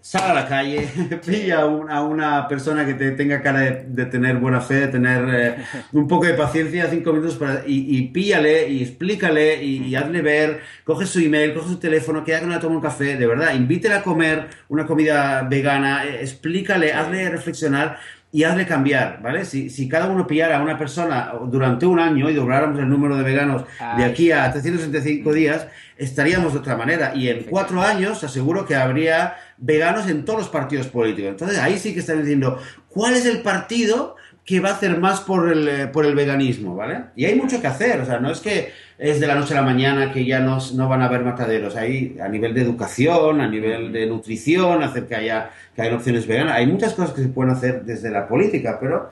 Speaker 2: sal a la calle, pilla a una persona que te tenga cara de, tener buena fe, de tener eh, un poco de paciencia, cinco minutos, para, y, y píllale y explícale y, hazle ver, coge su email, coge su teléfono, que haga una toma un café, de verdad, invítele a comer una comida vegana, eh, explícale, hazle reflexionar y hazle cambiar, ¿vale? Si, si, cada uno pillara a una persona durante un año y dobláramos el número de veganos de aquí a 365 días, estaríamos de otra manera. Y en cuatro años, aseguro que habría veganos en todos los partidos políticos. Entonces ahí sí que están diciendo, ¿cuál es el partido que va a hacer más por el, eh, por el veganismo, ¿vale? Y hay mucho que hacer, o sea, no es que es de la noche a la mañana que ya no, no van a haber mataderos, hay a nivel de educación, a nivel de nutrición, hacer que haya, que haya opciones veganas, hay muchas cosas que se pueden hacer desde la política, pero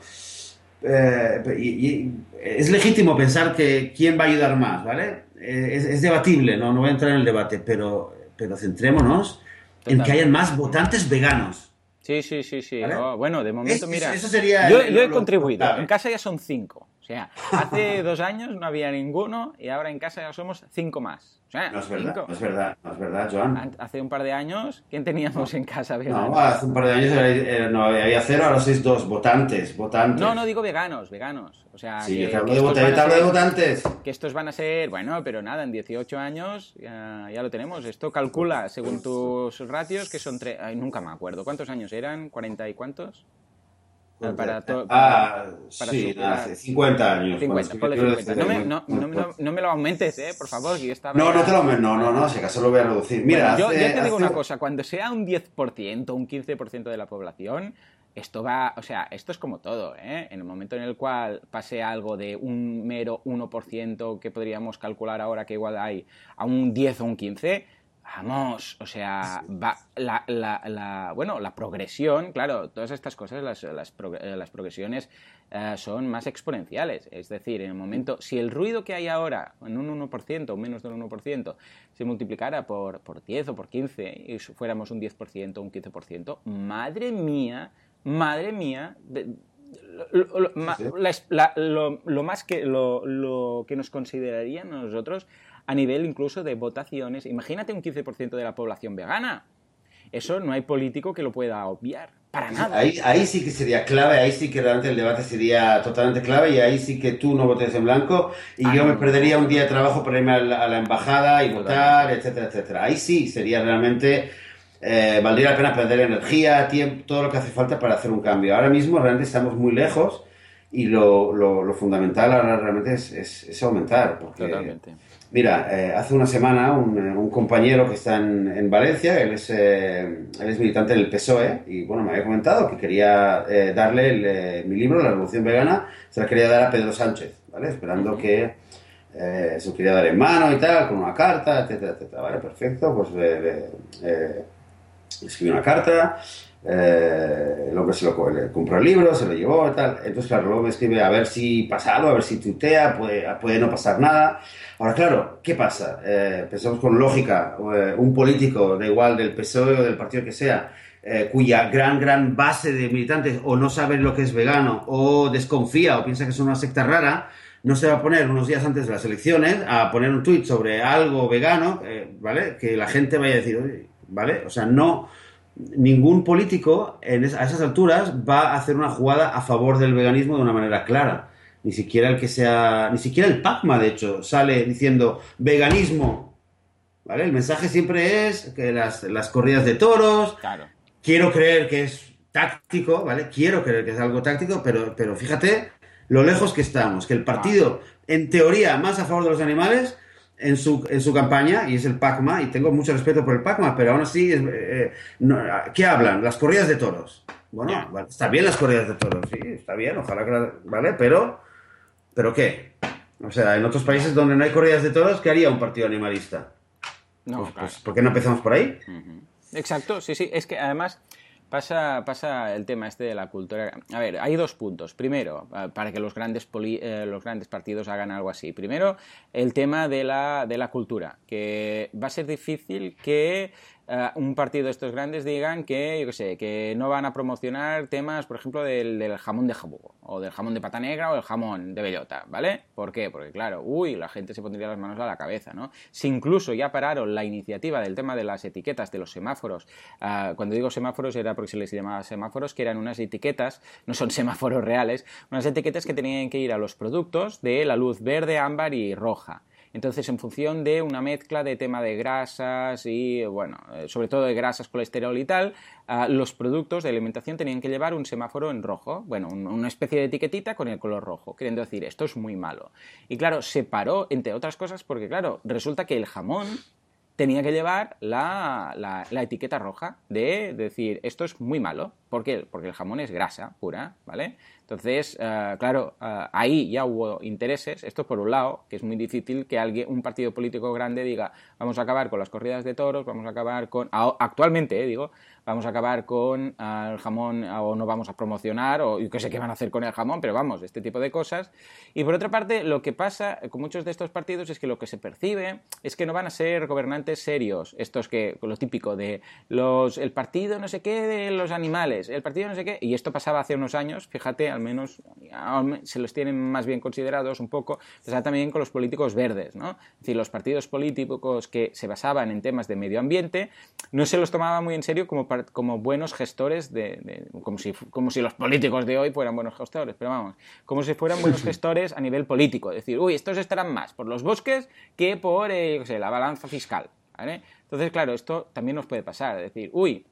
Speaker 2: eh, es legítimo pensar que quién va a ayudar más, ¿vale? Eh, es, debatible, ¿no? no voy a entrar en el debate, pero, pero centrémonos en que hayan más votantes veganos.
Speaker 1: Sí, sí, sí, sí. Oh, bueno, de momento, mira. yo, he contribuido. En casa ya son cinco. O sea, hace dos años no había ninguno y ahora en casa ya somos cinco más.
Speaker 2: no, es verdad, no es verdad, no es verdad, Joan.
Speaker 1: Hace un par de años, ¿quién teníamos en casa
Speaker 2: veganos? No, hace un par de años no, había cero, ahora sois dos, votantes, votantes.
Speaker 1: No, no digo veganos, veganos. O sea,
Speaker 2: sí, que, de, de votantes.
Speaker 1: Que estos van a ser, bueno, pero nada, en 18 años ya, lo tenemos. Esto calcula, según tus ratios, que son tres... Nunca me acuerdo. ¿Cuántos años eran? ¿40 y cuántos?
Speaker 2: Para ah, sí, hace 50 años.
Speaker 1: 50, 50. No, me, no, no, no, me lo aumentes, ¿eh? Por favor, que yo estaba...
Speaker 2: No, no te lo No, no, no, si acaso lo voy a reducir. Mira,
Speaker 1: yo, te digo una cosa. Cuando sea un 10%, un 15% de la población, esto va... O sea, esto es como todo, ¿eh? En el momento en el cual pase algo de un mero 1% que podríamos calcular ahora que igual hay a un 10 o un 15 Vamos, o sea, va, la, la, bueno, la progresión, claro, todas estas cosas, las, las, eh, las progresiones eh, son más exponenciales. Es decir, en el momento, si el ruido que hay ahora, en un 1% o menos del 1%, se multiplicara por, por 10 o por 15 y fuéramos un 10% o un 15%, madre mía, madre mía, lo, lo, más que lo, lo que nos considerarían nosotros a nivel incluso de votaciones. Imagínate un 15% de la población vegana. Eso no hay político que lo pueda obviar. Para nada.
Speaker 2: Ahí, ahí sí que sería clave, ahí sí que realmente el debate sería totalmente clave y ahí sí que tú no votes en blanco y ah, yo me perdería un día de trabajo para irme a la, embajada y votar, etcétera, etcétera. Ahí sí sería realmente, eh, valdría la pena perder energía, tiempo, todo lo que hace falta para hacer un cambio. Ahora mismo realmente estamos muy lejos y lo, lo, fundamental ahora realmente es, es, aumentar. Totalmente. Mira, eh, hace una semana un, eh, un, compañero que está en, en Valencia, él es, eh, él es militante del PSOE, y bueno, me había comentado que quería darle mi libro, La Revolución Vegana, se la quería dar a Pedro Sánchez, ¿vale? Esperando que se lo quería dar en mano y tal, con una carta, etcétera, etcétera, ¿vale? Perfecto, pues le, escribió una carta, el hombre se lo compró el libro, se lo llevó y tal. Entonces, claro, luego me escribe a ver si pasa algo, a ver si tuitea, puede, puede no pasar nada. Ahora, claro, ¿qué pasa? Eh, pensamos con lógica, eh, un político, da igual del PSOE o del partido que sea, eh, cuya gran, gran base de militantes o no sabe lo que es vegano o desconfía o piensa que es una secta rara, no se va a poner unos días antes de las elecciones a poner un tuit sobre algo vegano, ¿vale? Que la gente vaya a decir, ¿vale? O sea, no, ningún político a esas alturas va a hacer una jugada a favor del veganismo de una manera clara ni siquiera el que sea, ni siquiera el Pacma, de hecho, sale diciendo veganismo. ¿Vale? El mensaje siempre es que las, corridas de toros, quiero creer que es táctico, ¿vale? Quiero creer que es algo táctico, pero, pero fíjate lo lejos que estamos, que el partido, en teoría, más a favor de los animales, en su, en su campaña, y es el PACMA, y tengo mucho respeto por el PACMA, pero aún así, eh, ¿qué hablan? Las corridas de toros. Bueno, está bien las corridas de toros, sí, está bien, ojalá que ¿Vale? Pero, ¿pero qué? O sea, en otros países donde no hay corridas de toros, ¿qué haría un partido animalista? No, pues, pues ¿Por qué no empezamos por ahí?
Speaker 1: Exacto, sí, sí. Es que además Pasa, pasa el tema este de la cultura. A ver, hay dos puntos. Primero, eh, para que los grandes, eh, los grandes partidos hagan algo así. Primero, el tema de la, de la cultura, que va a ser difícil que eh, un partido de estos grandes digan que, yo qué sé, que no van a promocionar temas, por ejemplo, del, jamón de jabugo, o del jamón de pata negra, o del jamón de bellota, ¿vale? ¿Por qué? Porque, claro, uy, la gente se pondría las manos a la cabeza, ¿no? Si incluso ya pararon la iniciativa del tema de las etiquetas de los semáforos, eh, cuando digo semáforos era porque se les llamaba semáforos, que eran unas etiquetas, no son semáforos reales, unas etiquetas que tenían que ir a los productos de la luz verde, ámbar y roja. Entonces, en función de una mezcla de tema de grasas y, bueno, eh, sobre todo de grasas, colesterol y tal, ah, los productos de alimentación tenían que llevar un semáforo en rojo, bueno, una especie de etiquetita con el color rojo, queriendo decir, esto es muy malo. Y claro, se paró, entre otras cosas, porque claro, resulta que el jamón tenía que llevar la, la, etiqueta roja de decir, esto es muy malo. ¿Por qué? Porque el jamón es grasa pura, ¿vale? Entonces, eh, claro, eh, ahí ya hubo intereses. Esto por un lado, que es muy difícil que alguien, un partido político grande diga, vamos a acabar con las corridas de toros, vamos a acabar con... Actualmente, eh, digo, vamos a acabar con el jamón o no vamos a promocionar o qué sé qué van a hacer con el jamón, pero vamos, este tipo de cosas. Y por otra parte, lo que pasa con muchos de estos partidos es que lo que se percibe es que no van a ser gobernantes serios, estos que, lo típico de los, el partido no sé qué de los animales, el partido no sé qué, y esto pasaba hace unos años, fíjate, al menos se los tienen más bien considerados un poco, pasa también con los políticos verdes, ¿no? Es decir, los partidos políticos que se basaban en temas de medio ambiente no se los tomaba muy en serio como como buenos gestores de, como, si, como si los políticos de hoy fueran buenos gestores, pero vamos, como si fueran buenos gestores a nivel político, es decir, uy, estos estarán más por los bosques que por eh, la balanza fiscal, Entonces, claro, esto también nos puede pasar, es decir, uy,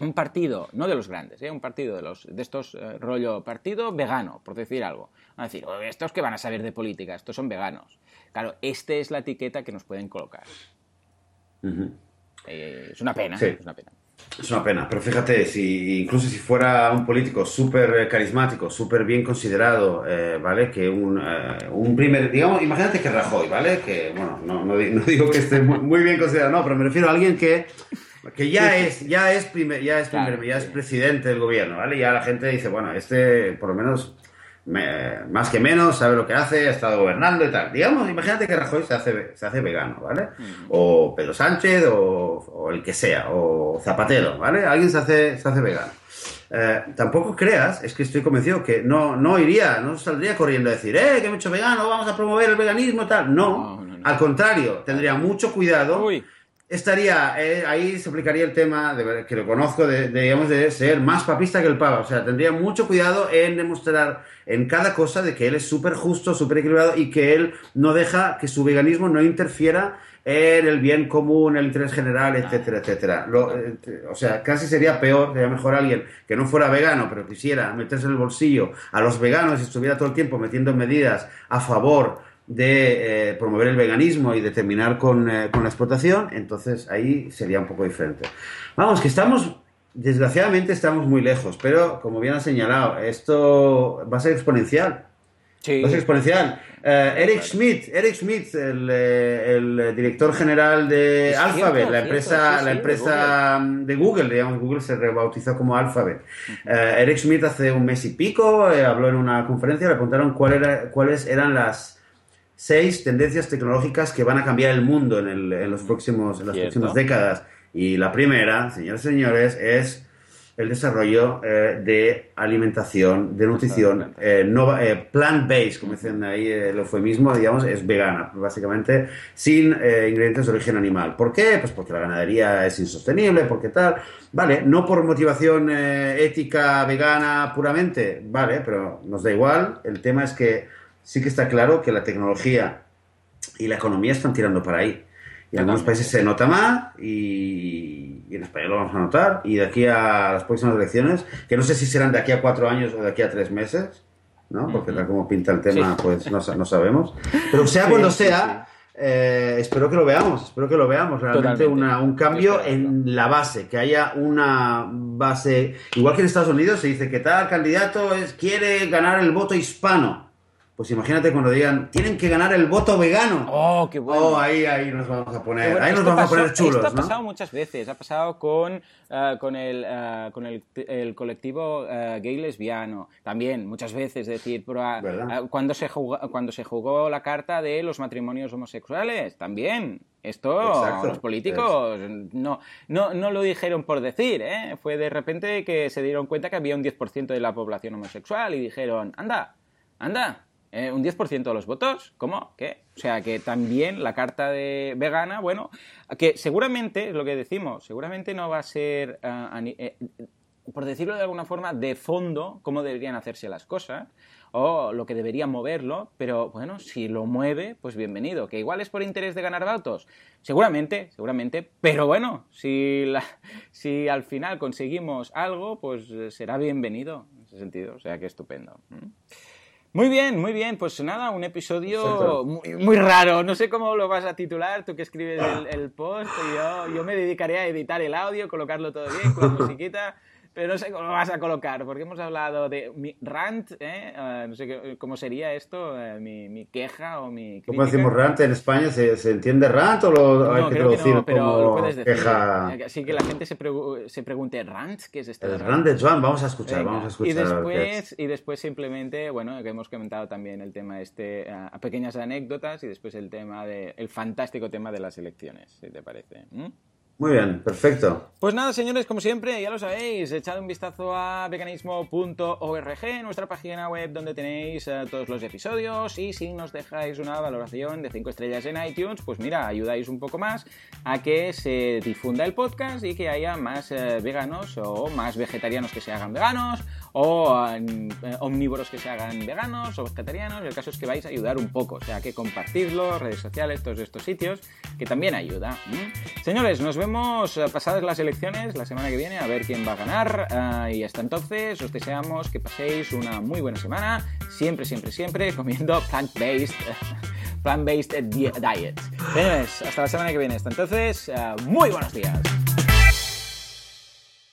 Speaker 1: un partido, no de los grandes, ¿eh? un partido de, los, de estos eh, rollo partido vegano, por decir algo. a decir, estos que van a saber de política, estos son veganos. Claro, esta es la etiqueta que nos pueden colocar. es una pena, es una pena.
Speaker 2: Es una pena, pero fíjate, si incluso si fuera un político súper carismático, súper bien considerado, eh, ¿vale? Que un, eh, un, primer, digamos, imagínate que Rajoy, ¿vale? Que, bueno, no, no, digo que esté muy, bien considerado, no, pero me refiero a alguien que, que ya es, ya es, primer, ya es, primer, ya es presidente del gobierno, ¿vale? Ya la gente dice, bueno, este por lo menos más que menos, sabe lo que hace, ha estado gobernando y tal. Digamos, imagínate que Rajoy se hace, se hace vegano, ¿vale? O Pedro Sánchez, o, el que sea, o Zapatero, ¿vale? Alguien se hace, se hace vegano. Eh, tampoco creas, es que estoy convencido que no, no iría, no saldría corriendo a decir, eh, que me he hecho vegano, vamos a promover el veganismo y tal. No, al contrario, tendría mucho cuidado estaría, eh, ahí se aplicaría el tema, de, que lo conozco, de, digamos, de ser más papista que el Papa. O sea, tendría mucho cuidado en demostrar en cada cosa de que él es súper justo, súper equilibrado y que él no deja que su veganismo no interfiera en el bien común, el interés general, etcétera, etcétera. Eh, o sea, casi sería peor, sería mejor alguien que no fuera vegano, pero quisiera meterse en el bolsillo a los veganos y estuviera todo el tiempo metiendo medidas a favor de eh, promover el veganismo y de terminar eh, con, la explotación, entonces ahí sería un poco diferente. Vamos, que estamos, desgraciadamente estamos muy lejos, pero como bien ha señalado, esto va a ser exponencial. Sí. Va a ser exponencial. Eh, Eric Schmidt, Eric Schmidt, el, director general de Alphabet, la empresa, la empresa de Google, digamos, Google se rebautizó como Alphabet. Eric Schmidt hace un mes y pico habló en una conferencia, le preguntaron cuál era, cuáles eran las seis tendencias tecnológicas que van a cambiar el mundo en, los próximos, en las próximas décadas. Y la primera, señores y señores, es el desarrollo eh, de alimentación, de nutrición eh, eh, plant-based, como dicen ahí el eufemismo, digamos, es vegana, básicamente sin ingredientes de origen animal. ¿Por qué? Pues porque la ganadería es insostenible, porque tal. Vale, no por motivación ética vegana puramente, vale, pero nos da igual. El tema es que sí que está claro que la tecnología y la economía están tirando para ahí. Y en algunos países se nota más y, en España lo vamos a notar. Y de aquí a las próximas elecciones, que no sé si serán de aquí a cuatro años o de aquí a tres meses, ¿no? Porque tal como pinta el tema, pues no, no, sabemos. Pero sea cuando sea, eh, espero que lo veamos, espero que lo veamos. Realmente una, un cambio en la base, que haya una base, igual que en Estados Unidos se dice que tal candidato es, quiere ganar el voto hispano. Pues imagínate cuando digan, tienen que ganar el voto vegano.
Speaker 1: Oh, qué bueno.
Speaker 2: Oh, ahí, ahí nos vamos a poner, ahí nos vamos a poner chulos,
Speaker 1: Esto ha pasado muchas veces. Ha pasado con, uh, con, el, uh, con el, el, colectivo uh, gay lesbiano. También, muchas veces. Es decir, cuando, se jugó, cuando se jugó la carta de los matrimonios homosexuales, también. Esto Exacto. los políticos no, no, no, lo dijeron por decir, ¿eh? Fue de repente que se dieron cuenta que había un 10% de la población homosexual y dijeron, anda, anda, ¿Eh? ¿Un 10% de los votos? ¿Cómo? ¿Qué? O sea, que también la carta de vegana, bueno, que seguramente, es lo que decimos, seguramente no va a ser, uh, por decirlo de alguna forma, de fondo, cómo deberían hacerse las cosas, o lo que debería moverlo, pero bueno, si lo mueve, pues bienvenido. ¿Que igual es por interés de ganar votos? Seguramente, seguramente, pero bueno, si, la, si al final conseguimos algo, pues será bienvenido en ese sentido, o sea que estupendo. Muy bien, muy bien. Pues nada, un episodio muy, muy, raro. No sé cómo lo vas a titular, tú que escribes el, el post. yo, yo me dedicaré a editar el audio, colocarlo todo bien con la musiquita pero no sé cómo lo vas a colocar, porque hemos hablado de mi rant, ¿eh? Uh, no sé cómo sería esto, uh, mi, mi, queja o mi crítica.
Speaker 2: ¿Cómo decimos rant en España? ¿Se, ¿Se, entiende rant o lo no, hay que traducir no, pero como lo puedes decir. queja?
Speaker 1: Así que la gente se, se pregunte, ¿rant? ¿Qué es este
Speaker 2: El rant de Joan, vamos a escuchar, Venga. vamos a escuchar.
Speaker 1: Y después, y después simplemente, bueno, que hemos comentado también el tema este, uh, pequeñas anécdotas y después el tema de, el fantástico tema de las elecciones, si te parece. ¿Mm?
Speaker 2: Muy bien, perfecto.
Speaker 1: Pues nada, señores, como siempre, ya lo sabéis, echad un vistazo a veganismo.org, nuestra página web donde tenéis uh, todos los episodios y si nos dejáis una valoración de 5 estrellas en iTunes, pues mira, ayudáis un poco más a que se difunda el podcast y que haya más uh, veganos o más vegetarianos que se hagan veganos o uh, omnívoros que se hagan veganos o vegetarianos. El caso es que vais a ayudar un poco, o sea, que compartirlo, redes sociales, todos estos sitios, que también ayuda. ¿Mm? Señores, nos vemos vemos eh, pasadas las elecciones la semana que viene a ver quién va a ganar. Uh, y hasta entonces os deseamos que paséis una muy buena semana. Siempre, siempre, siempre comiendo plant-based plant-based diet. hasta la semana que viene. Hasta entonces, uh, muy buenos días.